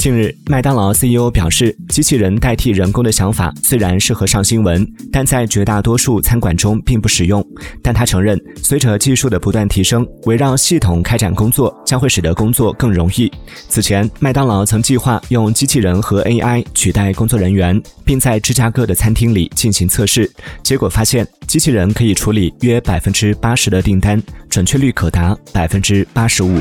近日，麦当劳 CEO 表示，机器人代替人工的想法虽然适合上新闻，但在绝大多数餐馆中并不实用。但他承认，随着技术的不断提升，围绕系统开展工作将会使得工作更容易。此前，麦当劳曾计划用机器人和 AI 取代工作人员，并在芝加哥的餐厅里进行测试，结果发现，机器人可以处理约百分之八十的订单，准确率可达百分之八十五。